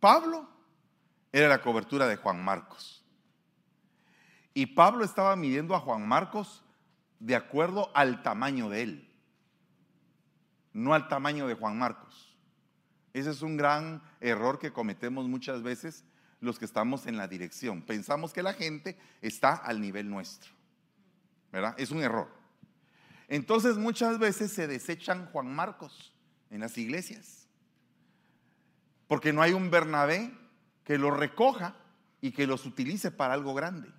Pablo era la cobertura de Juan Marcos. Y Pablo estaba midiendo a Juan Marcos de acuerdo al tamaño de él, no al tamaño de Juan Marcos. Ese es un gran error que cometemos muchas veces los que estamos en la dirección. Pensamos que la gente está al nivel nuestro. ¿Verdad? Es un error. Entonces muchas veces se desechan Juan Marcos en las iglesias. Porque no hay un Bernabé que los recoja y que los utilice para algo grande.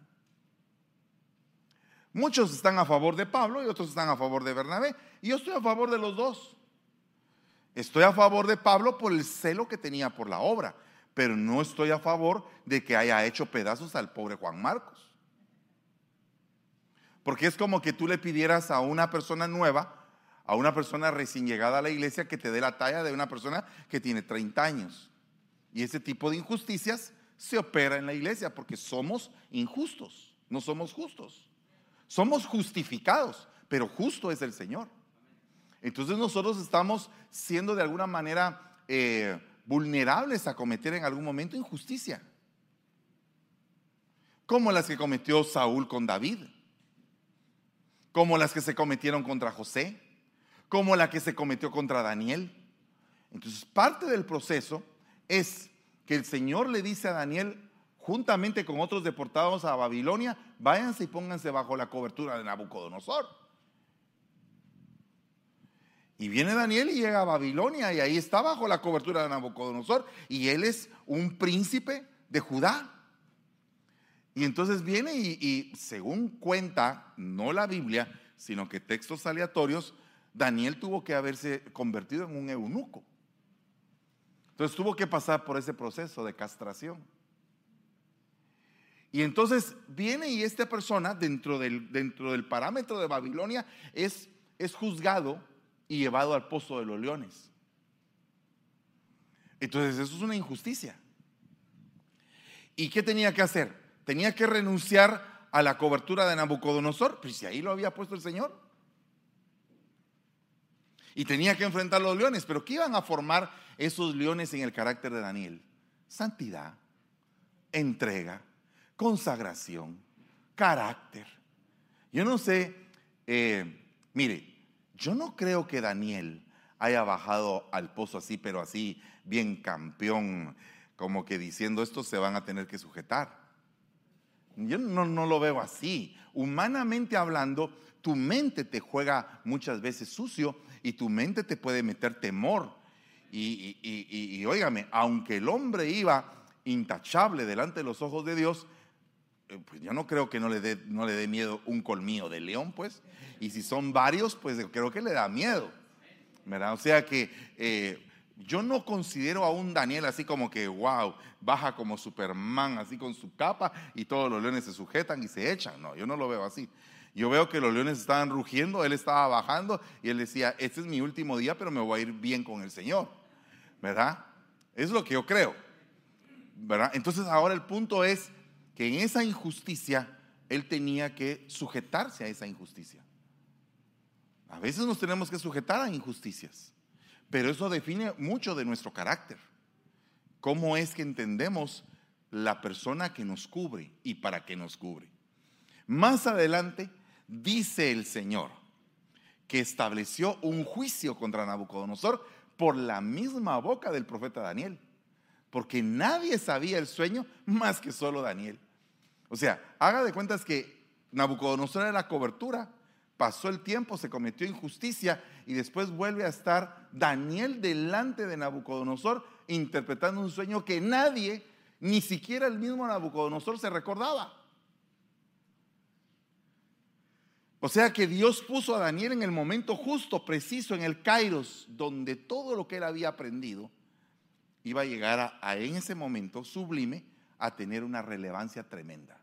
Muchos están a favor de Pablo y otros están a favor de Bernabé. Y yo estoy a favor de los dos. Estoy a favor de Pablo por el celo que tenía por la obra, pero no estoy a favor de que haya hecho pedazos al pobre Juan Marcos. Porque es como que tú le pidieras a una persona nueva, a una persona recién llegada a la iglesia, que te dé la talla de una persona que tiene 30 años. Y ese tipo de injusticias se opera en la iglesia porque somos injustos, no somos justos. Somos justificados, pero justo es el Señor. Entonces nosotros estamos siendo de alguna manera eh, vulnerables a cometer en algún momento injusticia. Como las que cometió Saúl con David como las que se cometieron contra José, como la que se cometió contra Daniel. Entonces, parte del proceso es que el Señor le dice a Daniel, juntamente con otros deportados a Babilonia, váyanse y pónganse bajo la cobertura de Nabucodonosor. Y viene Daniel y llega a Babilonia y ahí está bajo la cobertura de Nabucodonosor y él es un príncipe de Judá. Y entonces viene y, según cuenta, no la Biblia, sino que textos aleatorios, Daniel tuvo que haberse convertido en un eunuco. Entonces tuvo que pasar por ese proceso de castración. Y entonces viene y esta persona dentro del, dentro del parámetro de Babilonia es, es juzgado y llevado al pozo de los leones. Entonces eso es una injusticia. ¿Y qué tenía que hacer? tenía que renunciar a la cobertura de Nabucodonosor, pues si ahí lo había puesto el Señor. Y tenía que enfrentar los leones, pero ¿qué iban a formar esos leones en el carácter de Daniel? Santidad, entrega, consagración, carácter. Yo no sé, eh, mire, yo no creo que Daniel haya bajado al pozo así, pero así, bien campeón, como que diciendo, estos se van a tener que sujetar. Yo no, lo veo así. Humanamente hablando, tu mente te juega muchas veces sucio y tu mente te puede meter temor. Y, y, óigame, aunque el hombre iba intachable delante de los ojos de Dios, eh, pues yo no creo que no le dé no miedo un colmillo de león, pues. Y si son varios, pues creo que le da miedo. ¿verdad? O sea que eh, yo no considero a un Daniel así como que, wow, baja como Superman, así con su capa y todos los leones se sujetan y se echan. No, yo no lo veo así. Yo veo que los leones estaban rugiendo, él estaba bajando y él decía, este es mi último día, pero me voy a ir bien con el Señor. ¿Verdad? Es lo que yo creo. ¿Verdad? Entonces ahora el punto es que en esa injusticia él tenía que sujetarse a esa injusticia. A veces nos tenemos que sujetar a injusticias. Pero eso define mucho de nuestro carácter. ¿Cómo es que entendemos la persona que nos cubre y para qué nos cubre? Más adelante dice el Señor que estableció un juicio contra Nabucodonosor por la misma boca del profeta Daniel. Porque nadie sabía el sueño más que solo Daniel. O sea, haga de cuentas que Nabucodonosor era la cobertura pasó el tiempo, se cometió injusticia y después vuelve a estar Daniel delante de Nabucodonosor interpretando un sueño que nadie, ni siquiera el mismo Nabucodonosor se recordaba. O sea que Dios puso a Daniel en el momento justo, preciso, en el Kairos, donde todo lo que él había aprendido iba a llegar a, en ese momento sublime a tener una relevancia tremenda.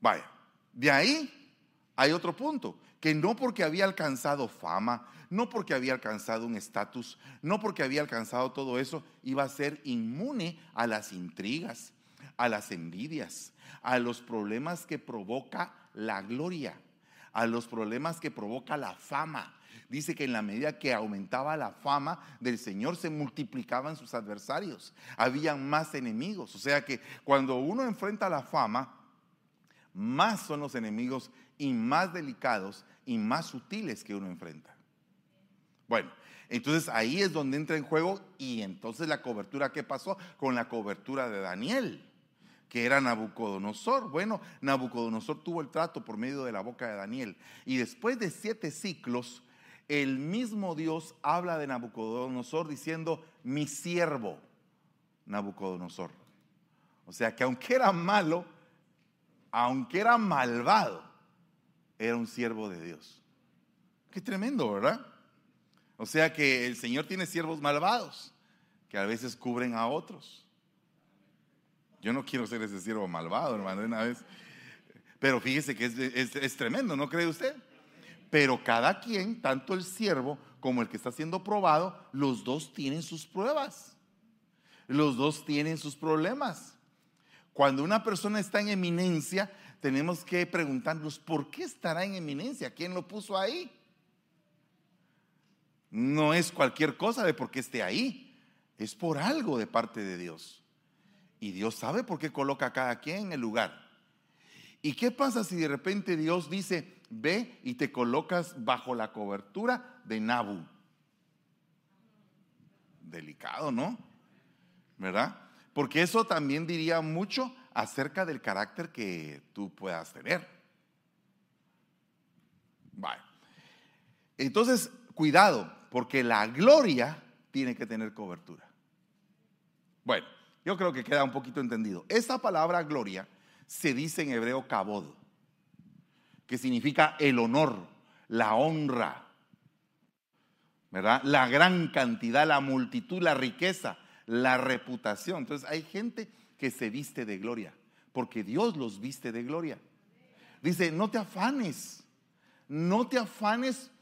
Vaya, de ahí hay otro punto, que no porque había alcanzado fama, no porque había alcanzado un estatus, no porque había alcanzado todo eso, iba a ser inmune a las intrigas, a las envidias, a los problemas que provoca la gloria, a los problemas que provoca la fama. dice que en la medida que aumentaba la fama del Señor se multiplicaban sus adversarios, habían más enemigos. O sea que cuando uno enfrenta la fama, más son los enemigos y más delicados y más sutiles que uno enfrenta. Bueno, entonces ahí es donde entra en juego y entonces la cobertura, ¿qué pasó con la cobertura de Daniel? Que era Nabucodonosor. Bueno, Nabucodonosor tuvo el trato por medio de la boca de Daniel. Y después de siete ciclos, el mismo Dios habla de Nabucodonosor diciendo, mi siervo, Nabucodonosor. O sea que aunque era malo, aunque era malvado, era un siervo de Dios. Qué tremendo, ¿verdad? O sea que el Señor tiene siervos malvados que a veces cubren a otros. Yo no quiero ser ese siervo malvado, hermano, una vez. Pero fíjese que es, tremendo, ¿no cree usted? Pero cada quien, tanto el siervo como el que está siendo probado, los dos tienen sus pruebas. Los dos tienen sus problemas. Cuando una persona está en eminencia, tenemos que preguntarnos, ¿por qué estará en eminencia? ¿Quién lo puso ahí? No es cualquier cosa de por qué esté ahí. Es por algo de parte de Dios. Y Dios sabe por qué coloca a cada quien en el lugar. ¿Y qué pasa si de repente Dios dice, ve y te colocas bajo la cobertura de Nabu? Delicado, ¿no? ¿Verdad? Porque eso también diría mucho acerca del carácter que tú puedas tener. Vale. Entonces, cuidado, porque la gloria tiene que tener cobertura. Bueno, yo creo que queda un poquito entendido. Esa palabra gloria se dice en hebreo kabod, que significa el honor, la honra, ¿verdad? La gran cantidad, la multitud, la riqueza, la reputación. Entonces hay gente que se viste de gloria, porque Dios los viste de gloria. Dice, no te afanes, no te afanes,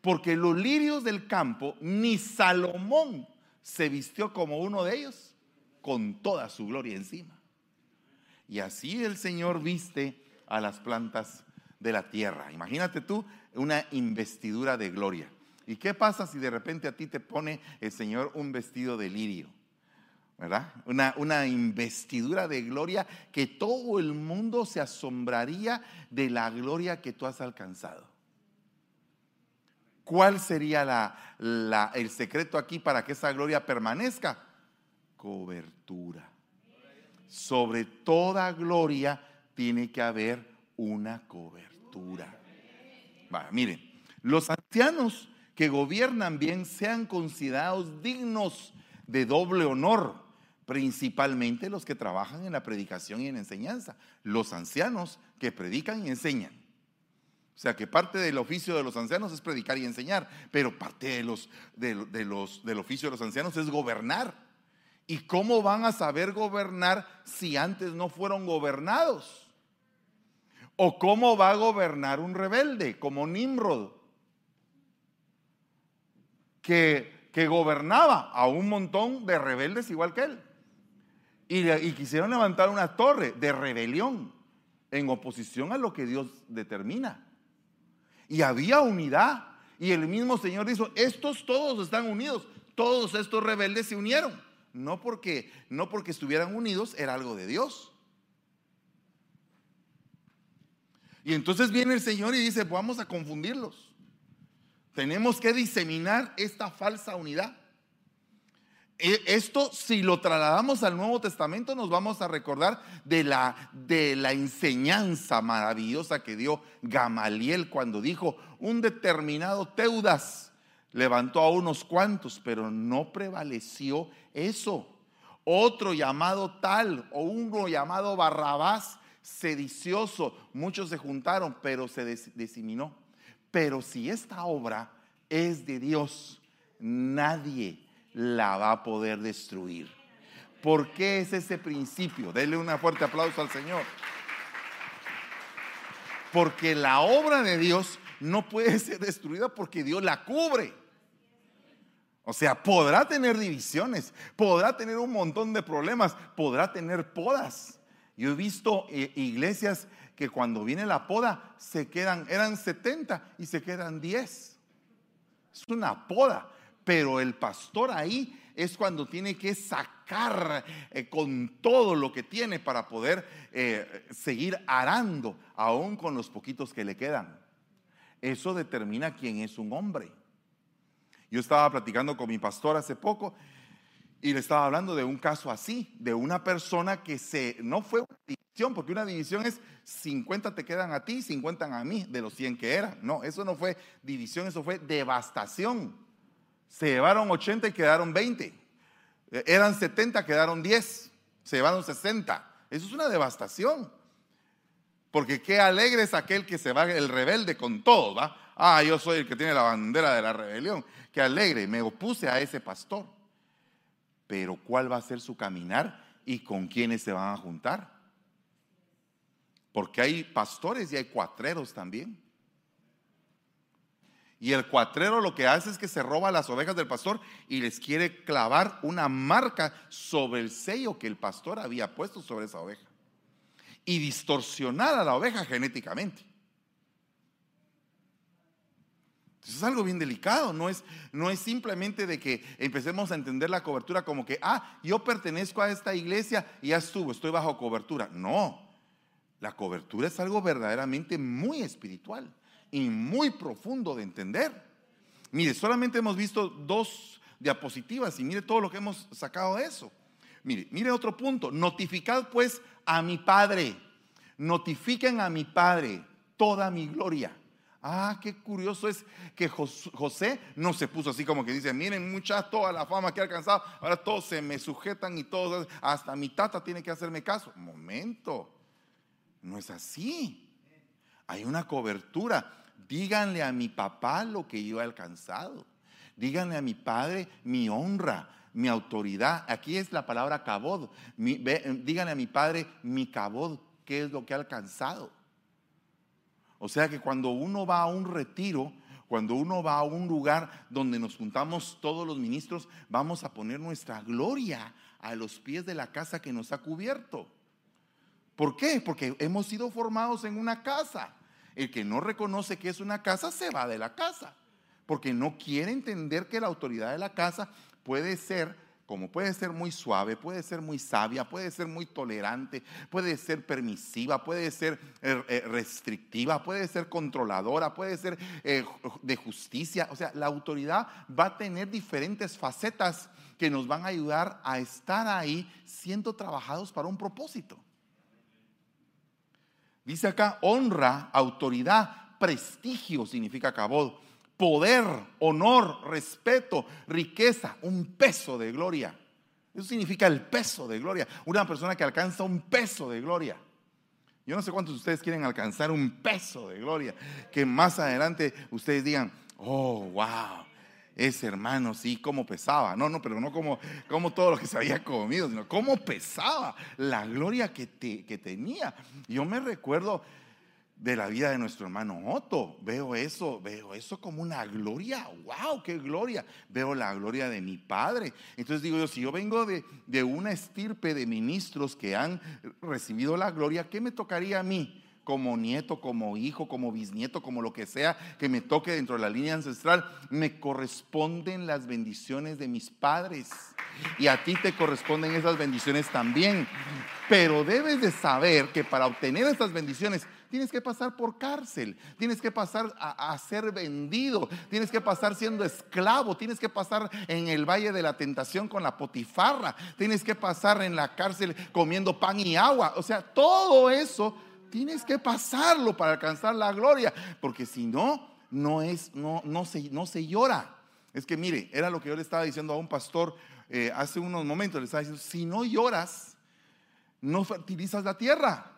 porque los lirios del campo, ni Salomón se vistió como uno de ellos con toda su gloria encima. Y así el Señor viste a las plantas de la tierra. Imagínate tú una investidura de gloria. ¿Y qué pasa si de repente a ti te pone el Señor un vestido de lirio? ¿Verdad? Una, una investidura de gloria que todo el mundo se asombraría de la gloria que tú has alcanzado. ¿Cuál sería la, el secreto aquí para que esa gloria permanezca? Cobertura. Sobre toda gloria tiene que haber una cobertura. miren, los ancianos que gobiernan bien sean considerados dignos de doble honor, principalmente los que trabajan en la predicación y en enseñanza, los ancianos que predican y enseñan. O sea que parte del oficio de los ancianos es predicar y enseñar, pero parte de los, de los, del oficio de los ancianos es gobernar. ¿Y cómo van a saber gobernar si antes no fueron gobernados? ¿O cómo va a gobernar un rebelde como Nimrod? Que, que gobernaba a un montón de rebeldes igual que él. Y, y quisieron levantar una torre de rebelión en oposición a lo que Dios determina. Y había unidad. Y el mismo Señor dijo, estos todos están unidos. Todos estos rebeldes se unieron no porque, no porque estuvieran unidos, era algo de Dios. Y entonces viene el Señor y dice, vamos a confundirlos. Tenemos que diseminar esta falsa unidad. E, esto, si lo trasladamos al Nuevo Testamento, nos vamos a recordar de la, de la enseñanza maravillosa que dio Gamaliel cuando dijo, un determinado Teudas levantó a unos cuantos, pero no prevaleció eso. Otro llamado tal o uno llamado Barrabás, sedicioso, muchos se juntaron, pero se diseminó. Pero si esta obra es de Dios, nadie la va a poder destruir. ¿Por qué es ese principio? Denle un fuerte aplauso al Señor. Porque la obra de Dios no puede ser destruida porque Dios la cubre. O sea, podrá tener divisiones, podrá tener un montón de problemas, podrá tener podas. Yo he visto eh, iglesias que cuando viene la poda se quedan, eran 70 y se quedan 10. Es una poda. Pero el pastor ahí es cuando tiene que sacar eh, con todo lo que tiene para poder eh, seguir arando, aún con los poquitos que le quedan. Eso determina quién es un hombre. Yo estaba platicando con mi pastor hace poco y le estaba hablando de un caso así, de una persona que se, no fue una división, porque una división es 50 te quedan a ti, 50 a mí, de los 100 que eran. No, eso no fue división, eso fue devastación. Se llevaron 80 y quedaron 20. Eh, eran 70, quedaron 10. Se llevaron 60. Eso es una devastación. Porque qué alegre es aquel que se va el rebelde con todo, ¿va? Ah, yo soy el que tiene la bandera de la rebelión. Qué alegre, me opuse a ese pastor. Pero ¿cuál va a ser su caminar y con quiénes se van a juntar? Porque hay pastores y hay cuatreros también. Y el cuatrero lo que hace es que se roba las ovejas del pastor y les quiere clavar una marca sobre el sello que el pastor había puesto sobre esa oveja. Y distorsionar a la oveja genéticamente. Es algo bien delicado, no es, no es simplemente de que empecemos a entender la cobertura como que, ah, yo pertenezco a esta iglesia y ya estuvo, estoy bajo cobertura. No, la cobertura es algo verdaderamente muy espiritual y muy profundo de entender. Mire, solamente hemos visto dos diapositivas y mire todo lo que hemos sacado de eso. Mire, mire otro punto. Notificad pues a mi Padre. Notifiquen a mi Padre toda mi gloria. Ah, qué curioso es que José no se puso así como que dice, miren mucha toda la fama que ha alcanzado, ahora todos se me sujetan y todos, hasta mi tata tiene que hacerme caso. Momento, no es así. Hay una cobertura. Díganle a mi papá lo que yo he alcanzado. Díganle a mi padre mi honra, mi autoridad. Aquí es la palabra cabod. díganle a mi padre mi cabod, qué es lo que ha alcanzado. O sea que cuando uno va a un retiro, cuando uno va a un lugar donde nos juntamos todos los ministros, vamos a poner nuestra gloria a los pies de la casa que nos ha cubierto. ¿Por qué? Porque hemos sido formados en una casa. El que no reconoce que es una casa se va de la casa, porque no quiere entender que la autoridad de la casa puede ser, como puede ser muy suave, puede ser muy sabia, puede ser muy tolerante, puede ser permisiva, puede ser eh, eh, restrictiva, puede ser controladora, puede ser eh, de justicia. O sea, la autoridad va a tener diferentes facetas que nos van a ayudar a estar ahí siendo trabajados para un propósito. Dice acá honra, autoridad, prestigio significa cabod, poder, honor, respeto, riqueza, un peso de gloria. Eso significa el peso de gloria. Una persona que alcanza un peso de gloria. Yo no sé cuántos de ustedes quieren alcanzar un peso de gloria. Que más adelante ustedes digan, oh, wow, ese hermano, sí, cómo pesaba. No, no, pero no como, como todo lo que se había comido, sino cómo pesaba la gloria que, que tenía. Yo me recuerdo de la vida de nuestro hermano Otto. Veo eso, veo eso como una gloria. ¡Wow! ¡Qué gloria! Veo la gloria de mi padre. Entonces digo yo, si yo vengo de, de una estirpe de ministros que han recibido la gloria, ¿qué me tocaría a mí? como nieto, como hijo, como bisnieto, como lo que sea que me toque dentro de la línea ancestral, me corresponden las bendiciones de mis padres. Y a ti te corresponden esas bendiciones también. Pero debes de saber que para obtener estas bendiciones tienes que pasar por cárcel, tienes que pasar a, ser vendido, tienes que pasar siendo esclavo, tienes que pasar en el valle de la tentación con la potifarra, tienes que pasar en la cárcel comiendo pan y agua. O sea, todo eso Tienes que pasarlo para alcanzar la gloria, porque si no, no, es, no, no, se, no se llora. Es que mire, era lo que yo le estaba diciendo a un pastor eh, hace unos momentos, le estaba diciendo, si no lloras, no fertilizas la tierra.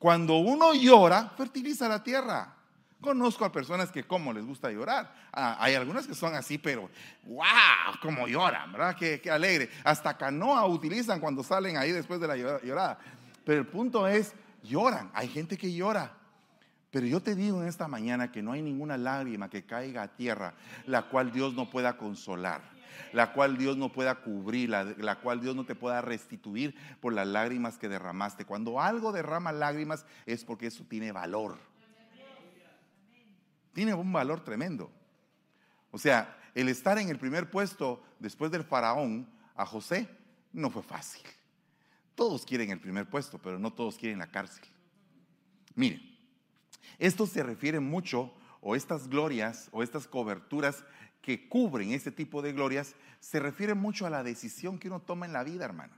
Cuando uno llora, fertiliza la tierra. Conozco a personas que como les gusta llorar. Ah, hay algunas que son así, pero wow, como lloran, ¿verdad? Qué, qué, alegre. Hasta canoa utilizan cuando salen ahí después de la llorada. Pero el punto es, lloran. Hay gente que llora. Pero yo te digo en esta mañana que no hay ninguna lágrima que caiga a tierra, la cual Dios no pueda consolar, la cual Dios no pueda cubrir, la, la, cual Dios no te pueda restituir por las lágrimas que derramaste. Cuando algo derrama lágrimas es porque eso tiene valor. Tiene un valor tremendo. O sea, el estar en el primer puesto después del faraón a José no fue fácil. Todos quieren el primer puesto, pero no todos quieren la cárcel. Miren, esto se refiere mucho, o estas glorias, o estas coberturas que cubren este tipo de glorias, se refiere mucho a la decisión que uno toma en la vida, hermano.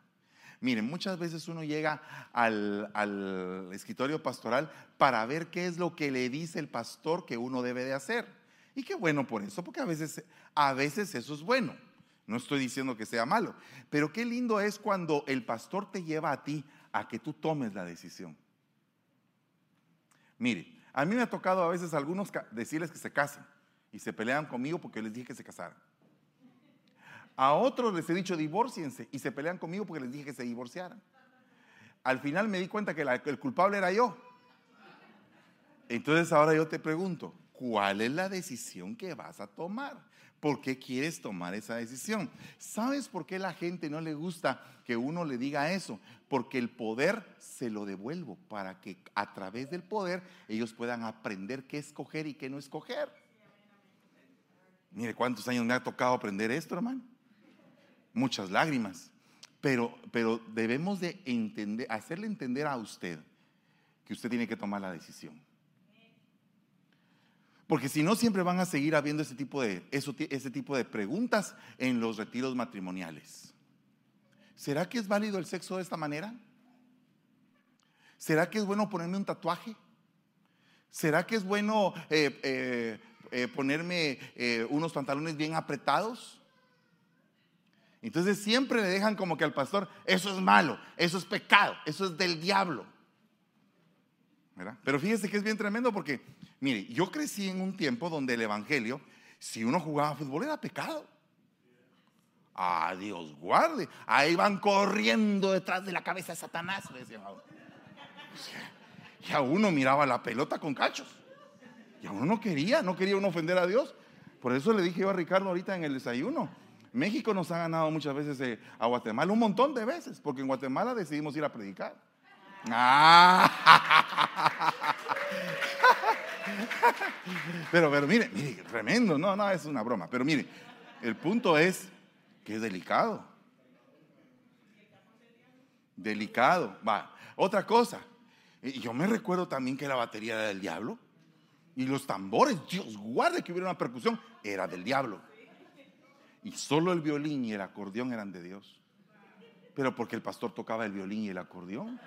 Miren, muchas veces uno llega al, escritorio pastoral para ver qué es lo que le dice el pastor que uno debe de hacer. Y qué bueno por eso, porque a veces, a veces eso es bueno. No estoy diciendo que sea malo, pero qué lindo es cuando el pastor te lleva a ti a que tú tomes la decisión. Mire, a mí me ha tocado a veces algunos decirles que se casen y se pelean conmigo porque les dije que se casaran. A otros les he dicho divorciense y se pelean conmigo porque les dije que se divorciaran. Al final me di cuenta que el culpable era yo. Entonces ahora yo te pregunto, ¿cuál es la decisión que vas a tomar? ¿Por qué quieres tomar esa decisión? ¿Sabes por qué la gente no le gusta que uno le diga eso? Porque el poder se lo devuelvo para que a través del poder ellos puedan aprender qué escoger y qué no escoger. Mire cuántos años me ha tocado aprender esto, hermano. Muchas lágrimas. Pero, pero debemos de entender, hacerle entender a usted que usted tiene que tomar la decisión. Porque si no, siempre van a seguir habiendo ese tipo, de, ese tipo de preguntas en los retiros matrimoniales. ¿Será que es válido el sexo de esta manera? ¿Será que es bueno ponerme un tatuaje? ¿Será que es bueno eh, eh, eh, ponerme unos pantalones bien apretados? Entonces siempre le dejan como que al pastor, eso es malo, eso es pecado, eso es del diablo. Pero fíjese que es bien tremendo porque Mire, yo crecí en un tiempo donde el Evangelio, si uno jugaba fútbol era pecado. Ah, Dios guarde. Ahí van corriendo detrás de la cabeza de Satanás, Y a uno miraba la pelota con cachos. Y a uno no quería, no quería uno ofender a Dios. Por eso le dije yo a Ricardo ahorita en el desayuno. México nos ha ganado muchas veces eh, a Guatemala, un montón de veces, porque en Guatemala decidimos ir a predicar. Ah. Pero, pero mire, mire, tremendo, no, no, es una broma. Pero mire, el punto es que es delicado. Delicado. Va. Otra cosa, yo me recuerdo también que la batería era del diablo. Y los tambores, Dios guarde que hubiera una percusión, era del diablo. Y solo el violín y el acordeón eran de Dios. Pero porque el pastor tocaba el violín y el acordeón.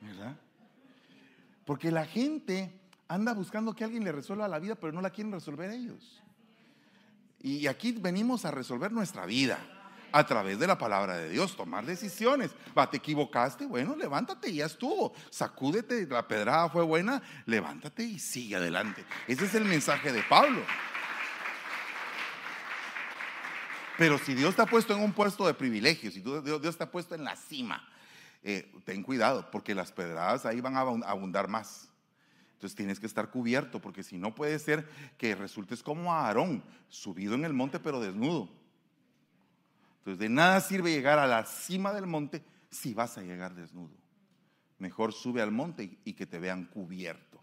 ¿Verdad? Porque la gente anda buscando que alguien le resuelva la vida, pero no la quieren resolver ellos. Y aquí venimos a resolver nuestra vida a través de la palabra de Dios, tomar decisiones. Va, te equivocaste, bueno, levántate y ya estuvo. Sacúdete, la pedrada fue buena, levántate y sigue adelante. Ese es el mensaje de Pablo. Pero si Dios te ha puesto en un puesto de privilegio, si Dios te ha puesto en la cima, eh, ten cuidado, porque las pedradas ahí van a abundar más. Entonces tienes que estar cubierto, porque si no puede ser que resultes como Aarón, subido en el monte pero desnudo. De nada sirve llegar a la cima del monte si vas a llegar desnudo. Mejor sube al monte y que te vean cubierto.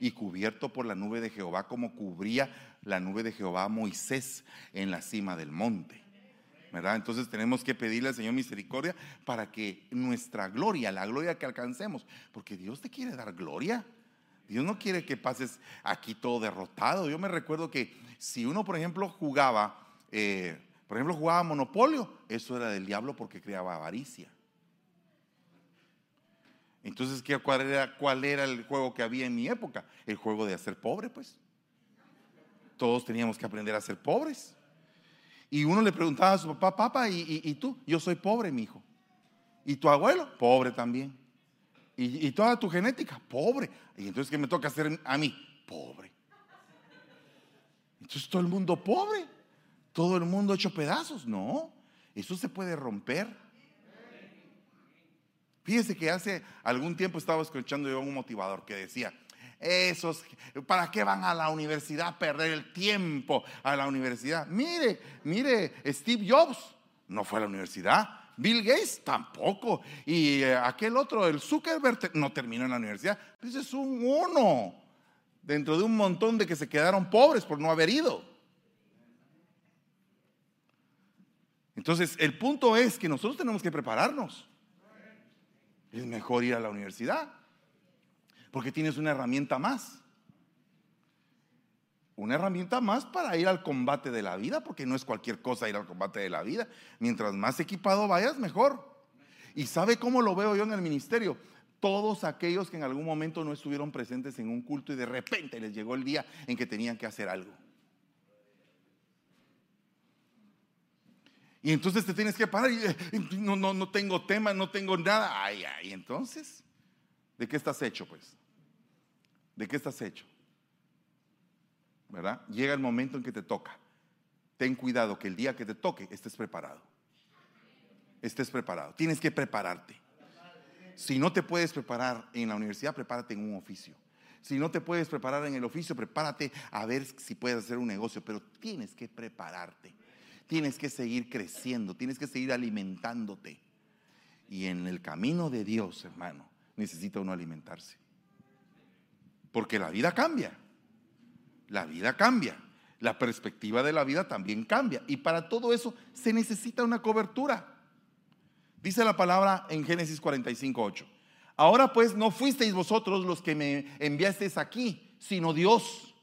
Y cubierto por la nube de Jehová como cubría la nube de Jehová a Moisés en la cima del monte. Entonces tenemos que pedirle al Señor misericordia para que nuestra gloria, la gloria que alcancemos, porque Dios te quiere dar gloria. Dios no quiere que pases aquí todo derrotado. Yo me recuerdo que si uno, por ejemplo, jugaba, eh, por ejemplo, jugaba Monopolio, eso era del diablo porque creaba avaricia. Entonces, era, ¿cuál era el juego que había en mi época? El juego de hacer pobre, pues. Todos teníamos que aprender a ser pobres. Y uno le preguntaba a su papá, papá, ¿y, tú? Yo soy pobre, mi hijo. ¿Y tu abuelo? Pobre también. ¿Y, toda tu genética? Pobre. ¿Y entonces qué me toca hacer a mí? Pobre. Entonces todo el mundo pobre. Todo el mundo hecho pedazos. No, eso se puede romper. Fíjese que hace algún tiempo estaba escuchando yo un motivador que decía, esos, ¿para qué van a la universidad a perder el tiempo a la universidad? Mire, mire, Steve Jobs no fue a la universidad. Bill Gates tampoco. Y eh, aquel otro, el Zuckerberg, no terminó en la universidad. Ese es un uno. dentro de un montón de que se quedaron pobres por no haber ido. Entonces, el punto es que nosotros tenemos que prepararnos. Es mejor ir a la universidad, porque tienes una herramienta más. Una herramienta más para ir al combate de la vida, porque no es cualquier cosa ir al combate de la vida. Mientras más equipado vayas, mejor. ¿Y sabe cómo lo veo yo en el ministerio? Todos aquellos que en algún momento no estuvieron presentes en un culto y de repente les llegó el día en que tenían que hacer algo. Y entonces te tienes que parar y eh, no, no, no tengo tema, no tengo nada. Ay, ay, entonces, ¿de qué estás hecho pues? ¿De qué estás hecho? ¿Verdad? Llega el momento en que te toca. Ten cuidado que el día que te toque estés preparado. Estés preparado. Tienes que prepararte. Si no te puedes preparar en la universidad, prepárate en un oficio. Si no te puedes preparar en el oficio, prepárate a ver si puedes hacer un negocio, pero tienes que prepararte tienes que seguir creciendo, tienes que seguir alimentándote. Y en el camino de Dios, hermano, necesita uno alimentarse. Porque la vida cambia. La vida cambia. La perspectiva de la vida también cambia. Y para todo eso se necesita una cobertura. Dice la palabra en Génesis 45, 8. Ahora pues no fuisteis vosotros los que me enviasteis aquí, sino Dios.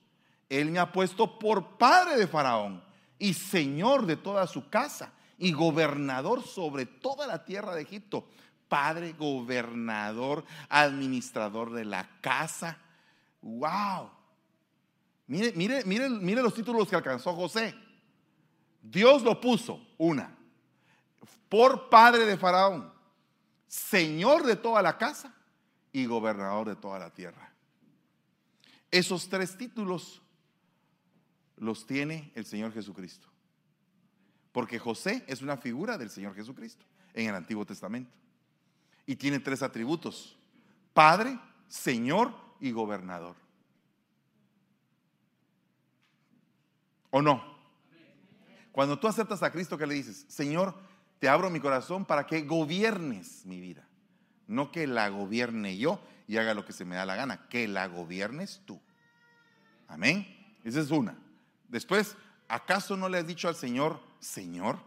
Él me ha puesto por padre de Faraón y señor de toda su casa y gobernador sobre toda la tierra de Egipto. Padre, gobernador, administrador de la casa. ¡Wow! Mire, mire, mire, mire los títulos que alcanzó José. Dios lo puso, una, por padre de Faraón, señor de toda la casa y gobernador de toda la tierra. Esos tres títulos los tiene el Señor Jesucristo. Porque José es una figura del Señor Jesucristo en el Antiguo Testamento. Y tiene tres atributos. Padre, Señor y gobernador. ¿O no? Cuando tú aceptas a Cristo, ¿qué le dices? Señor, te abro mi corazón para que gobiernes mi vida. No que la gobierne yo y haga lo que se me da la gana, que la gobiernes tú. Amén. Esa es una. Después, ¿acaso no le has dicho al Señor, Señor,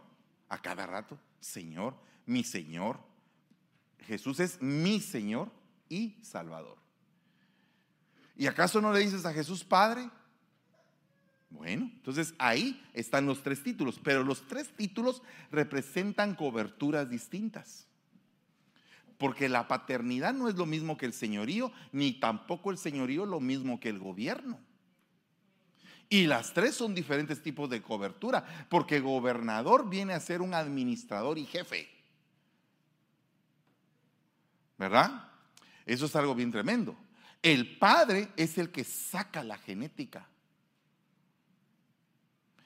a cada rato? Señor, mi Señor. Jesús es mi Señor y Salvador. ¿Y acaso no le dices a Jesús Padre? Bueno, entonces ahí están los tres títulos, pero los tres títulos representan coberturas distintas. Porque la paternidad no es lo mismo que el señorío, ni tampoco el señorío lo mismo que el gobierno. Y las tres son diferentes tipos de cobertura, porque gobernador viene a ser un administrador y jefe. ¿Verdad? Eso es algo bien tremendo. El padre es el que saca la genética.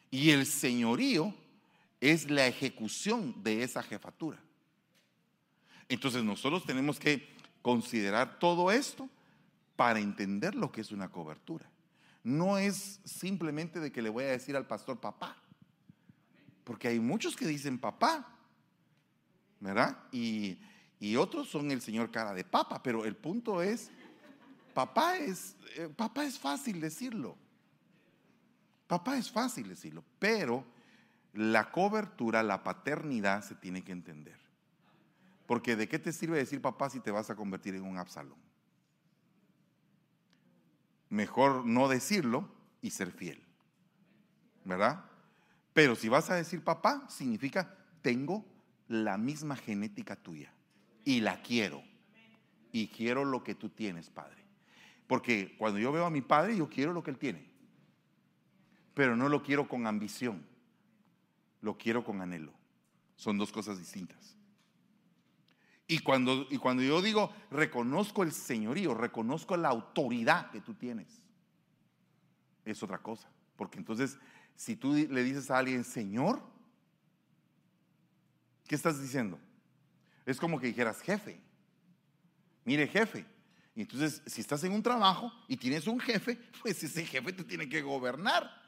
Y el señorío es la ejecución de esa jefatura. Entonces nosotros tenemos que considerar todo esto para entender lo que es una cobertura no es simplemente de que le voy a decir al pastor papá, porque hay muchos que dicen papá, ¿verdad? Y, otros son el señor cara de papa, pero el punto es, papá es, eh, papá es fácil decirlo, papá es fácil decirlo, pero la cobertura, la paternidad se tiene que entender. Porque de qué te sirve decir papá si te vas a convertir en un Absalón mejor no decirlo y ser fiel. ¿Verdad? Pero si vas a decir papá, significa tengo la misma genética tuya y la quiero. Y quiero lo que tú tienes, Padre. Porque cuando yo veo a mi Padre, yo quiero lo que Él tiene. Pero no lo quiero con ambición. Lo quiero con anhelo. Son dos cosas distintas. Y cuando, y cuando yo digo, reconozco el señorío, reconozco la autoridad que tú tienes, es otra cosa. Porque entonces, si tú le dices a alguien, Señor, ¿qué estás diciendo? Es como que dijeras, jefe. Mire, jefe. Y entonces, si estás en un trabajo y tienes un jefe, pues ese jefe te tiene que gobernar.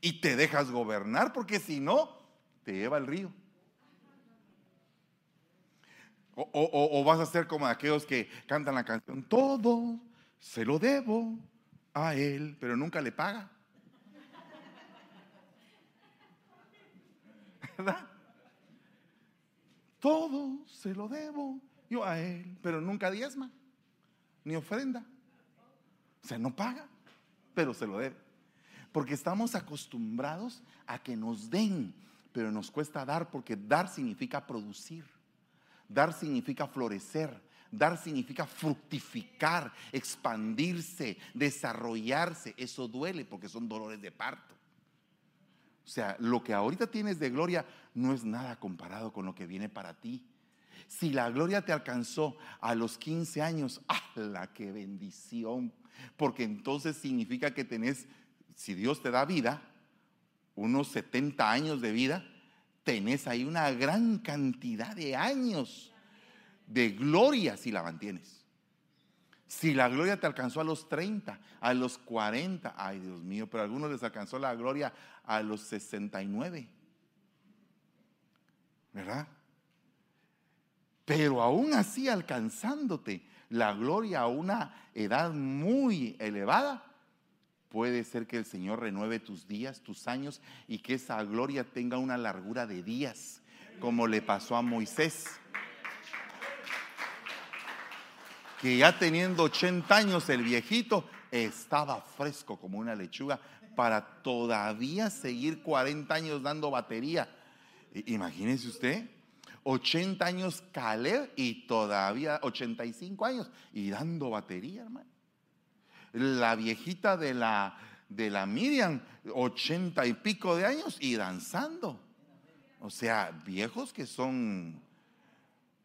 Y te dejas gobernar, porque si no, te lleva al río. O, vas a ser como aquellos que cantan la canción, todo se lo debo a Él, pero nunca le paga. ¿Verdad? Todo se lo debo yo a Él, pero nunca diezma, ni ofrenda. O sea, no paga, pero se lo debe. Porque estamos acostumbrados a que nos den, pero nos cuesta dar porque dar significa producir. Dar significa florecer. Dar significa fructificar, expandirse, desarrollarse. Eso duele porque son dolores de parto. O sea, lo que ahorita tienes de gloria no es nada comparado con lo que viene para ti. Si la gloria te alcanzó a los 15 años, ¡ah, qué bendición! Porque entonces significa que tenés, si Dios te da vida, unos 70 años de vida, tenés ahí una gran cantidad de años de gloria si la mantienes. Si la gloria te alcanzó a los 30, a los 40, ay Dios mío, pero a algunos les alcanzó la gloria a los 69. ¿Verdad? Pero aún así alcanzándote la gloria a una edad muy elevada, puede ser que el Señor renueve tus días, tus años y que esa gloria tenga una largura de días, como le pasó a Moisés que ya teniendo 80 años el viejito estaba fresco como una lechuga para todavía seguir 40 años dando batería. Imagínese usted, 80 años Caleb y todavía 85 años y dando batería, hermano. La viejita de la, de la Miriam, 80 y pico de años y danzando. O sea, viejos que son,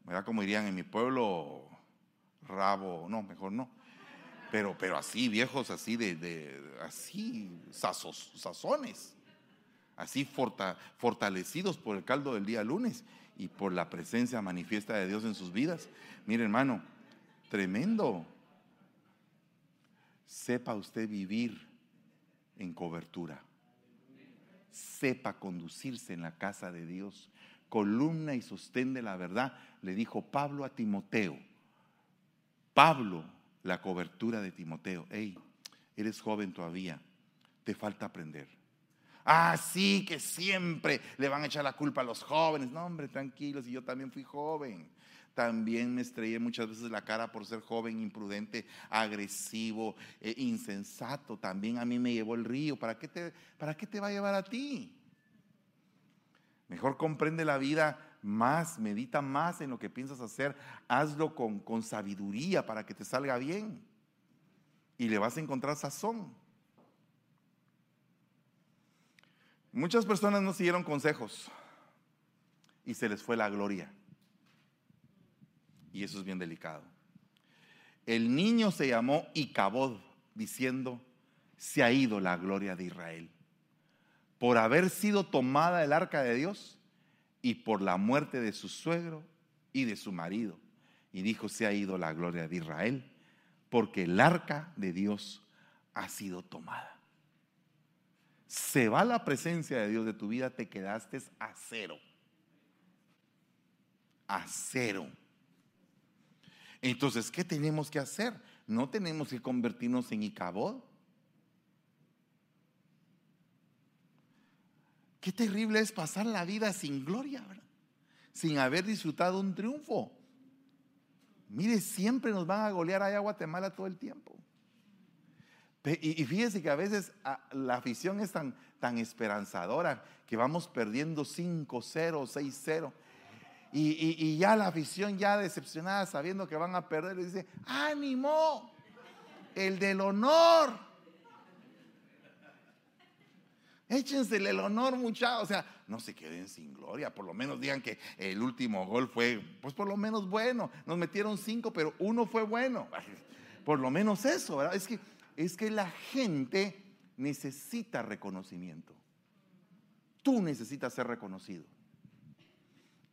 ¿verdad? Como dirían en mi pueblo, rabo, no, mejor no. Pero, pero así, viejos, así de, así, sazones, así fortalecidos por el caldo del día lunes y por la presencia manifiesta de Dios en sus vidas. Mire, hermano, tremendo. Sepa usted vivir en cobertura. Sepa conducirse en la casa de Dios. Columna y sostén de la verdad, le dijo Pablo a Timoteo Pablo, la cobertura de Timoteo. Hey, eres joven todavía, te falta aprender. Ah, sí, que siempre le van a echar la culpa a los jóvenes. No, hombre, tranquilos, y yo también fui joven. También me estrellé muchas veces la cara por ser joven, imprudente, agresivo, e insensato. También a mí me llevó el río. ¿Para qué, te, ¿Para qué te va a llevar a ti? Mejor comprende la vida más, medita más en lo que piensas hacer, hazlo con, con sabiduría para que te salga bien y le vas a encontrar sazón. Muchas personas no siguieron consejos y se les fue la gloria. Y eso es bien delicado. El niño se llamó Icabod, diciendo, se ha ido la gloria de Israel. Por haber sido tomada el arca de Dios, y por la muerte de su suegro y de su marido. Y dijo, se ha ido la gloria de Israel, porque el arca de Dios ha sido tomada. Se va la presencia de Dios de tu vida, te quedaste a cero. A cero. Entonces, ¿qué tenemos que hacer? No tenemos que convertirnos en Icabod. Qué terrible es pasar la vida sin gloria. Sin haber disfrutado un triunfo. Mire, siempre nos van a golear allá a Guatemala todo el tiempo. Y, fíjese que a veces ah, la afición es tan, tan esperanzadora que vamos perdiendo 5-0, 6-0. Y, ya la afición ya decepcionada sabiendo que van a perder le dice, ánimo, el del honor. Échensele el honor, muchachos. O sea, no se queden sin gloria. Por lo menos digan que el último gol fue, pues por lo menos bueno. Nos metieron cinco, pero uno fue bueno. Por lo menos eso, ¿verdad? Es que, es que la gente necesita reconocimiento. Tú necesitas ser reconocido.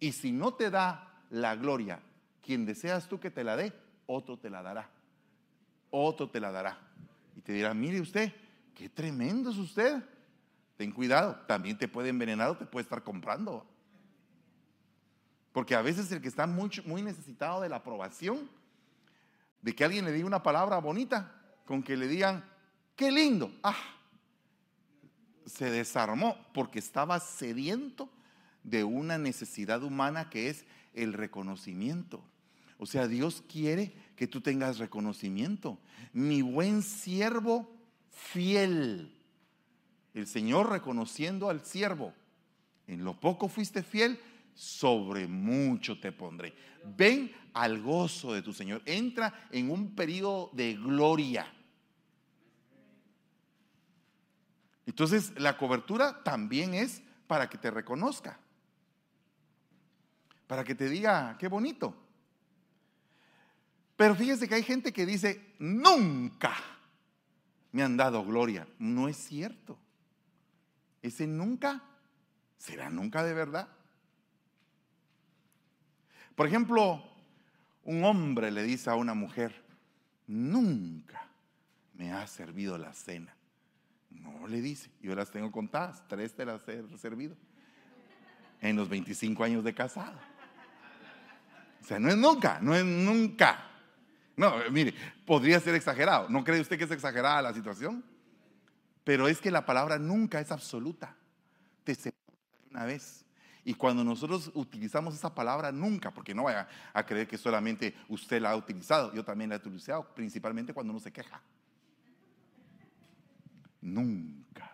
Y si no te da la gloria, quien deseas tú que te la dé, otro te la dará. Otro te la dará. Y te dirá, mire usted, qué tremendo es usted. Ten cuidado, también te puede envenenar o te puede estar comprando. Porque a veces el que está muy, muy necesitado de la aprobación, de que alguien le diga una palabra bonita, con que le digan, qué lindo. Ah, se desarmó porque estaba sediento de una necesidad humana que es el reconocimiento. O sea, Dios quiere que tú tengas reconocimiento. Mi buen siervo fiel. El Señor reconociendo al siervo. En lo poco fuiste fiel, sobre mucho te pondré. Ven al gozo de tu Señor. Entra en un periodo de gloria. Entonces, la cobertura también es para que te reconozca. Para que te diga, qué bonito. Pero fíjese que hay gente que dice, nunca me han dado gloria. No es cierto. Ese nunca será nunca de verdad. Por ejemplo, un hombre le dice a una mujer, nunca me ha servido la cena. No le dice, yo las tengo contadas, tres te las he servido en los 25 años de casado. O sea, no es nunca, no es nunca. No, mire, podría ser exagerado. ¿No cree usted que es exagerada la situación? Pero es que la palabra nunca es absoluta. Te una vez. Y cuando nosotros utilizamos esa palabra nunca, porque no vaya a creer que solamente usted la ha utilizado, yo también la he utilizado, principalmente cuando uno se queja. Nunca,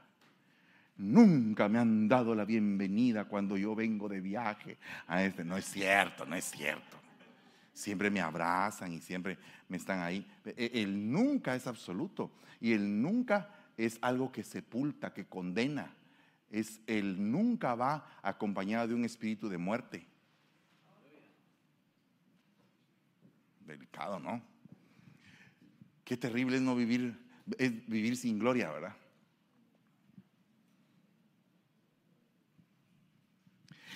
nunca me han dado la bienvenida cuando yo vengo de viaje a este. No es cierto, no es cierto. Siempre me abrazan y siempre me están ahí. E, el nunca es absoluto y el nunca es algo que sepulta, que condena es el nunca va acompañado de un espíritu de muerte. Delicado, ¿no? Qué terrible es no vivir, es vivir sin gloria, ¿verdad?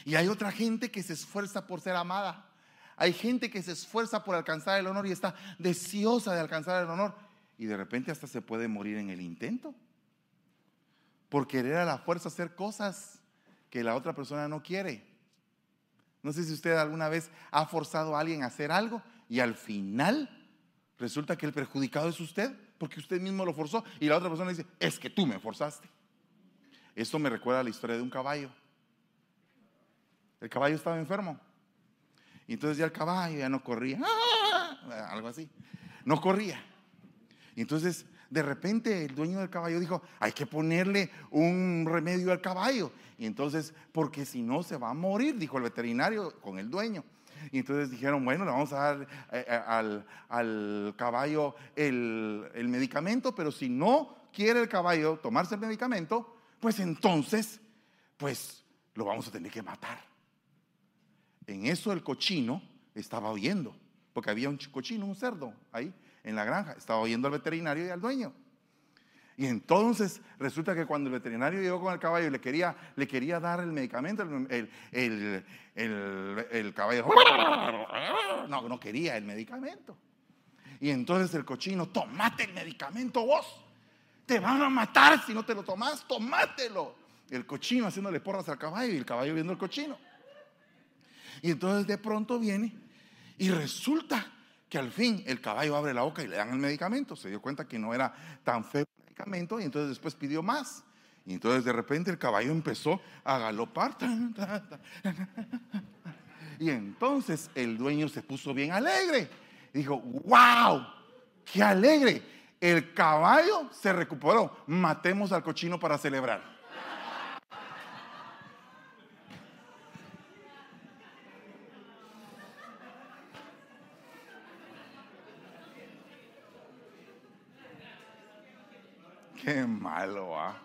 Y hay otra gente que se esfuerza por ser amada. Hay gente que se esfuerza por alcanzar el honor y está deseosa de alcanzar el honor. Y de repente hasta se puede morir en el intento por querer a la fuerza hacer cosas que la otra persona no quiere. No sé si usted alguna vez ha forzado a alguien a hacer algo y al final resulta que el perjudicado es usted porque usted mismo lo forzó y la otra persona dice, es que tú me forzaste. Esto me recuerda a la historia de un caballo. El caballo estaba enfermo. Y entonces ya el caballo ya no corría. ¡Ah! Algo así. No corría. Y entonces de repente el dueño del caballo dijo, hay que ponerle un remedio al caballo. Y entonces, porque si no se va a morir, dijo el veterinario con el dueño. Y entonces dijeron, bueno, le vamos a dar eh, eh, al, caballo el, el medicamento, pero si no quiere el caballo tomarse el medicamento, pues entonces, pues lo vamos a tener que matar. En eso el cochino estaba oyendo, porque había un cochino, un cerdo ahí en la granja. Estaba oyendo al veterinario y al dueño. Y entonces resulta que cuando el veterinario llegó con el caballo y le quería, le quería dar el medicamento, el, el, caballo no, no quería el medicamento. Y entonces el cochino, tomate el medicamento vos. Te van a matar si no te lo tomas, tomátelo. El cochino haciéndole porras al caballo y el caballo viendo el cochino. Y entonces de pronto viene y resulta que al fin el caballo abre la boca y le dan el medicamento. Se dio cuenta que no era tan feo el medicamento y entonces después pidió más. Y entonces de repente el caballo empezó a galopar. Y entonces el dueño se puso bien alegre. Dijo, wow, qué alegre. El caballo se recuperó. Matemos al cochino para celebrar. Qué malo, ¿ah?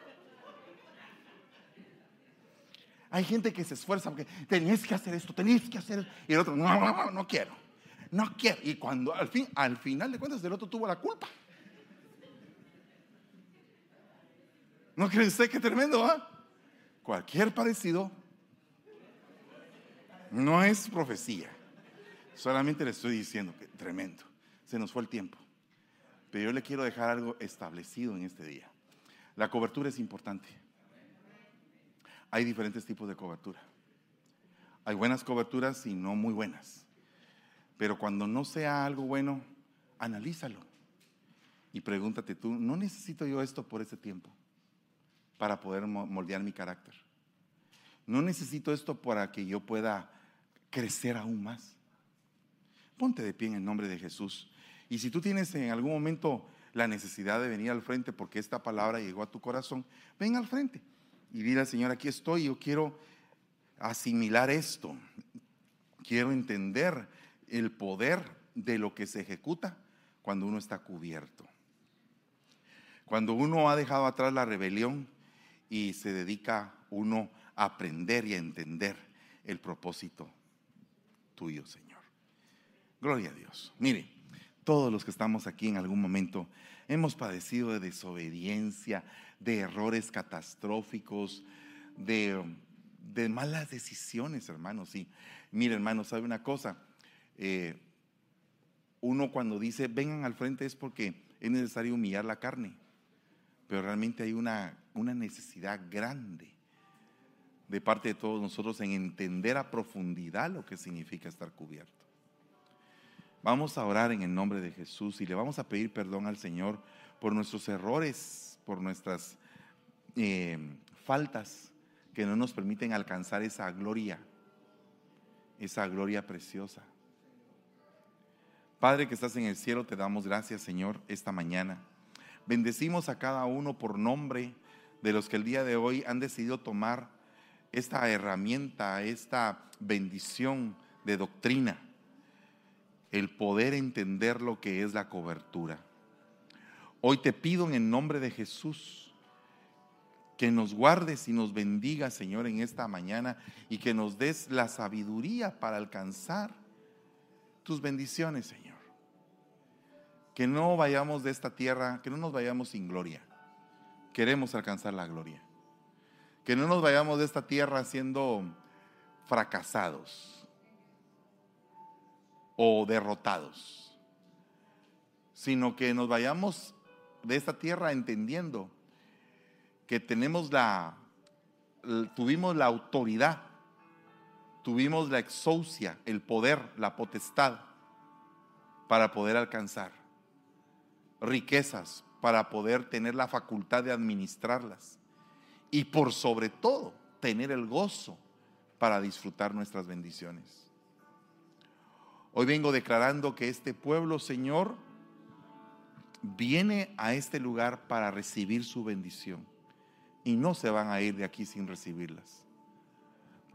Hay gente que se esfuerza porque tenés que hacer esto, tenés que hacer. Y el otro, no, no, no, no quiero. No quiero. Y cuando al, fin, al final de cuentas el otro tuvo la culpa. ¿No cree usted qué tremendo, ah? Cualquier parecido no es profecía. Solamente le estoy diciendo que tremendo. Se nos fue el tiempo. Pero yo le quiero dejar algo establecido en este día. La cobertura es importante. Hay diferentes tipos de cobertura. Hay buenas coberturas y no muy buenas. Pero cuando no sea algo bueno, analízalo Y pregúntate tú, ¿no necesito yo esto por ese tiempo para poder moldear mi carácter? ¿No necesito esto para que yo pueda crecer aún más? Ponte de pie en el nombre de Jesús. Y si tú tienes en algún momento la necesidad de venir al frente porque esta palabra llegó a tu corazón, ven al frente y dile Señor, aquí estoy, yo quiero asimilar esto, quiero entender el poder de lo que se ejecuta cuando uno está cubierto. Cuando uno ha dejado atrás la rebelión y se dedica uno a aprender y a entender el propósito tuyo, Señor. Gloria a Dios. Mire, todos los que estamos aquí en algún momento hemos padecido de desobediencia, de errores catastróficos, de, malas decisiones, hermanos. Y mire, hermano, ¿sabe una cosa? Eh, uno cuando dice vengan al frente es porque es necesario humillar la carne, pero realmente hay una, una necesidad grande de parte de todos nosotros en entender a profundidad lo que significa estar cubierto. Vamos a orar en el nombre de Jesús y le vamos a pedir perdón al Señor por nuestros errores, por nuestras eh, faltas que no nos permiten alcanzar esa gloria, esa gloria preciosa. Padre que estás en el cielo, te damos gracias, Señor, esta mañana. Bendecimos a cada uno por nombre de los que el día de hoy han decidido tomar esta herramienta, esta bendición de doctrina el poder entender lo que es la cobertura. Hoy te pido en el nombre de Jesús que nos guardes y nos bendiga, Señor, en esta mañana y que nos des la sabiduría para alcanzar tus bendiciones, Señor. Que no vayamos de esta tierra, que no nos vayamos sin gloria. Queremos alcanzar la gloria. Que no nos vayamos de esta tierra siendo fracasados o derrotados, sino que nos vayamos de esta tierra entendiendo que tenemos la, tuvimos la autoridad, tuvimos la exousia, el poder, la potestad para poder alcanzar riquezas, para poder tener la facultad de administrarlas y por sobre todo tener el gozo para disfrutar nuestras bendiciones. Hoy vengo declarando que este pueblo, Señor, viene a este lugar para recibir su bendición. Y no se van a ir de aquí sin recibirlas.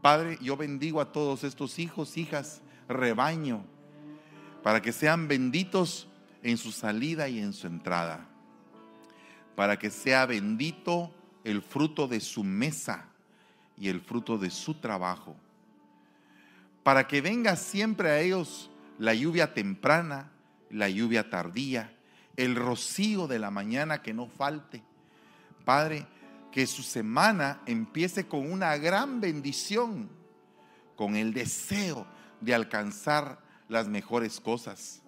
Padre, yo bendigo a todos estos hijos, hijas, rebaño, para que sean benditos en su salida y en su entrada, para que sea bendito el fruto de su mesa y el fruto de su trabajo, para que venga siempre a ellos la lluvia temprana, la lluvia tardía, el rocío de la mañana que no falte. Padre, que su semana empiece con una gran bendición, con el deseo de alcanzar las mejores cosas.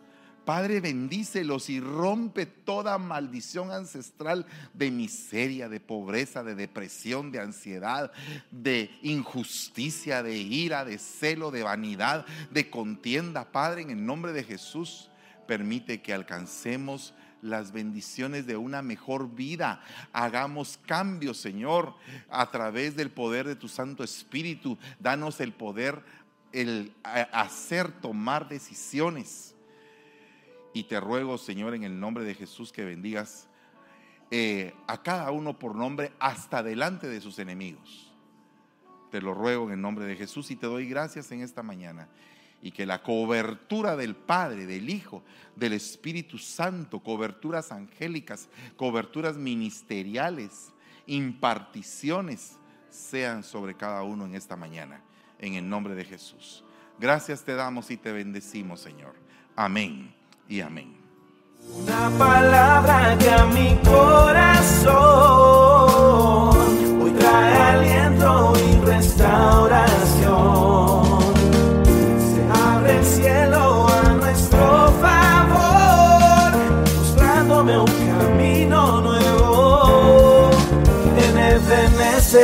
Padre, bendícelos y rompe toda maldición ancestral de miseria, de pobreza, de depresión, de ansiedad, de injusticia, de ira, de celo, de vanidad, de contienda. Padre, en el nombre de Jesús, permite que alcancemos las bendiciones de una mejor vida. Hagamos cambios, Señor, a través del poder de tu Santo Espíritu. Danos el poder, el hacer, tomar decisiones y te ruego, Señor, en el nombre de Jesús, que bendigas eh, a cada uno por nombre hasta delante de sus enemigos. Te lo ruego en el nombre de Jesús y te doy gracias en esta mañana. Y que la cobertura del Padre, del Hijo, del Espíritu Santo, coberturas angélicas, coberturas ministeriales, imparticiones, sean sobre cada uno en esta mañana. En el nombre de Jesús. Gracias te damos y te bendecimos, Señor. Amén y amén. Una palabra que a mi corazón hoy trae aliento y restauración. Se abre el cielo a nuestro favor, mostrándome un camino nuevo en el Restauración